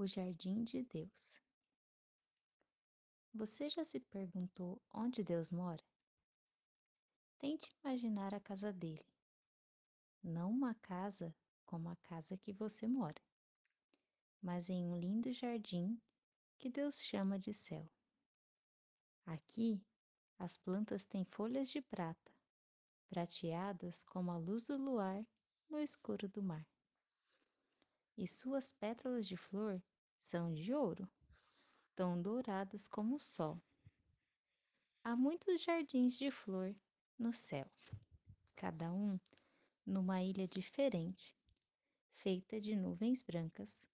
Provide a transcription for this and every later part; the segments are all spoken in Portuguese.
O Jardim de Deus. Você já se perguntou onde Deus mora? Tente imaginar a casa dele. Não uma casa como a casa que você mora, mas em um lindo jardim que Deus chama de céu. Aqui, as plantas têm folhas de prata, prateadas como a luz do luar no escuro do mar e suas pétalas de flor são de ouro, tão douradas como o sol. Há muitos jardins de flor no céu, cada um numa ilha diferente, feita de nuvens brancas,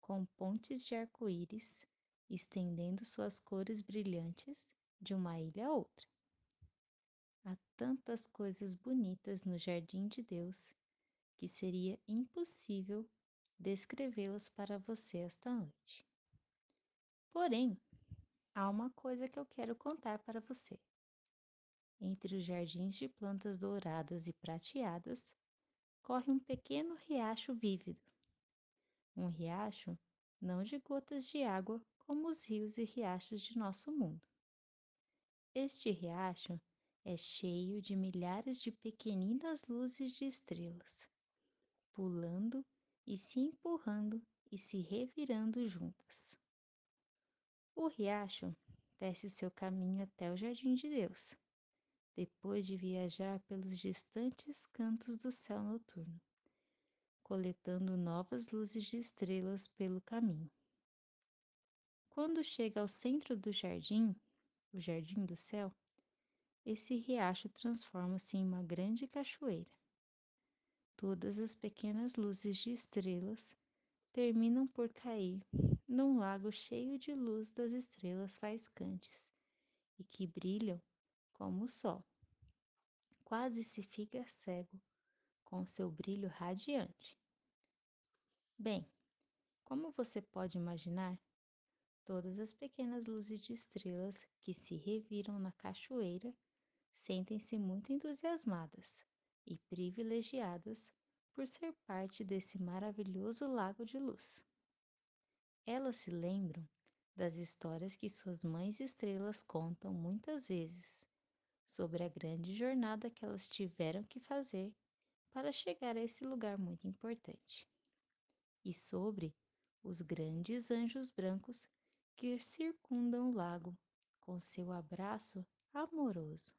com pontes de arco-íris estendendo suas cores brilhantes de uma ilha a outra. Há tantas coisas bonitas no jardim de Deus que seria impossível descrevê-las para você esta noite. Porém, há uma coisa que eu quero contar para você. Entre os jardins de plantas douradas e prateadas, corre um pequeno riacho vívido. Um riacho não de gotas de água como os rios e riachos de nosso mundo. Este riacho é cheio de milhares de pequeninas luzes de estrelas, pulando e se empurrando e se revirando juntas. O riacho desce o seu caminho até o jardim de Deus, depois de viajar pelos distantes cantos do céu noturno, coletando novas luzes de estrelas pelo caminho. Quando chega ao centro do jardim, o jardim do céu, esse riacho transforma-se em uma grande cachoeira todas as pequenas luzes de estrelas terminam por cair num lago cheio de luz das estrelas faiscantes e que brilham como o sol. Quase se fica cego com seu brilho radiante. Bem, como você pode imaginar, todas as pequenas luzes de estrelas que se reviram na cachoeira sentem-se muito entusiasmadas e privilegiadas por ser parte desse maravilhoso lago de luz. Elas se lembram das histórias que suas mães estrelas contam muitas vezes sobre a grande jornada que elas tiveram que fazer para chegar a esse lugar muito importante, e sobre os grandes anjos brancos que circundam o lago com seu abraço amoroso.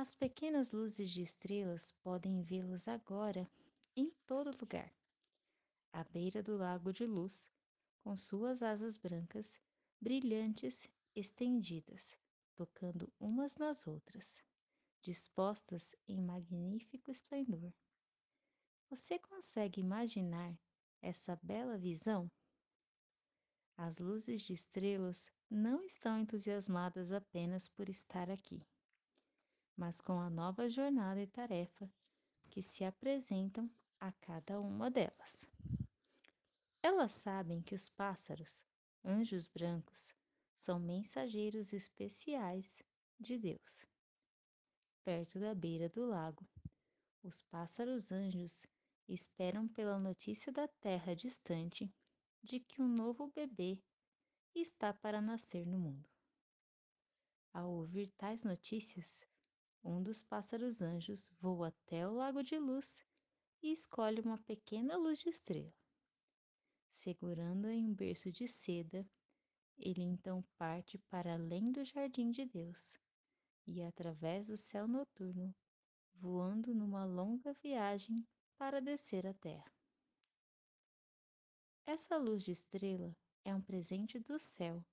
As pequenas luzes de estrelas podem vê-los agora em todo lugar. À beira do lago de luz, com suas asas brancas, brilhantes, estendidas, tocando umas nas outras, dispostas em magnífico esplendor. Você consegue imaginar essa bela visão? As luzes de estrelas não estão entusiasmadas apenas por estar aqui mas com a nova jornada e tarefa que se apresentam a cada uma delas. Elas sabem que os pássaros, anjos brancos, são mensageiros especiais de Deus. Perto da beira do lago, os pássaros anjos esperam pela notícia da terra distante de que um novo bebê está para nascer no mundo. Ao ouvir tais notícias, um dos pássaros anjos voa até o lago de luz e escolhe uma pequena luz de estrela. Segurando-a em um berço de seda, ele então parte para além do jardim de Deus e através do céu noturno, voando numa longa viagem para descer à terra. Essa luz de estrela é um presente do céu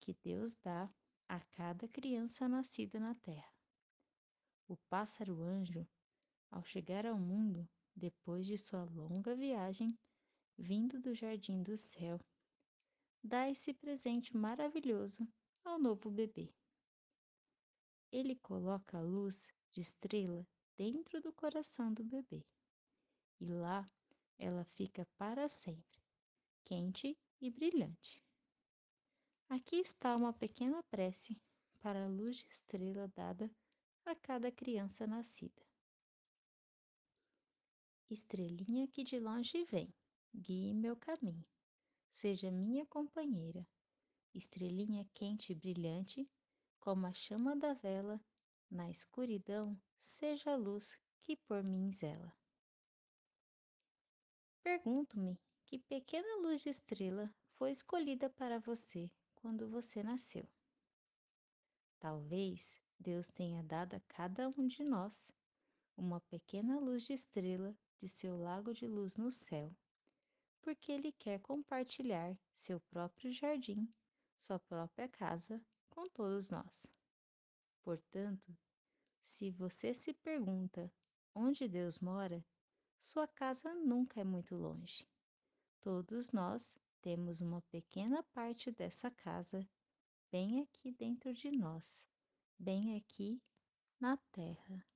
que Deus dá a cada criança nascida na terra. O pássaro anjo, ao chegar ao mundo, depois de sua longa viagem, vindo do jardim do céu, dá esse presente maravilhoso ao novo bebê. Ele coloca a luz de estrela dentro do coração do bebê. E lá ela fica para sempre, quente e brilhante. Aqui está uma pequena prece para a luz de estrela dada a cada criança nascida. Estrelinha que de longe vem, guie meu caminho, seja minha companheira, estrelinha quente e brilhante, como a chama da vela, na escuridão, seja a luz que por mim zela. Pergunto-me que pequena luz de estrela foi escolhida para você quando você nasceu. Talvez Deus tenha dado a cada um de nós uma pequena luz de estrela de seu lago de luz no céu, porque Ele quer compartilhar seu próprio jardim, sua própria casa com todos nós. Portanto, se você se pergunta onde Deus mora, sua casa nunca é muito longe. Todos nós temos uma pequena parte dessa casa bem aqui dentro de nós, bem aqui na Terra.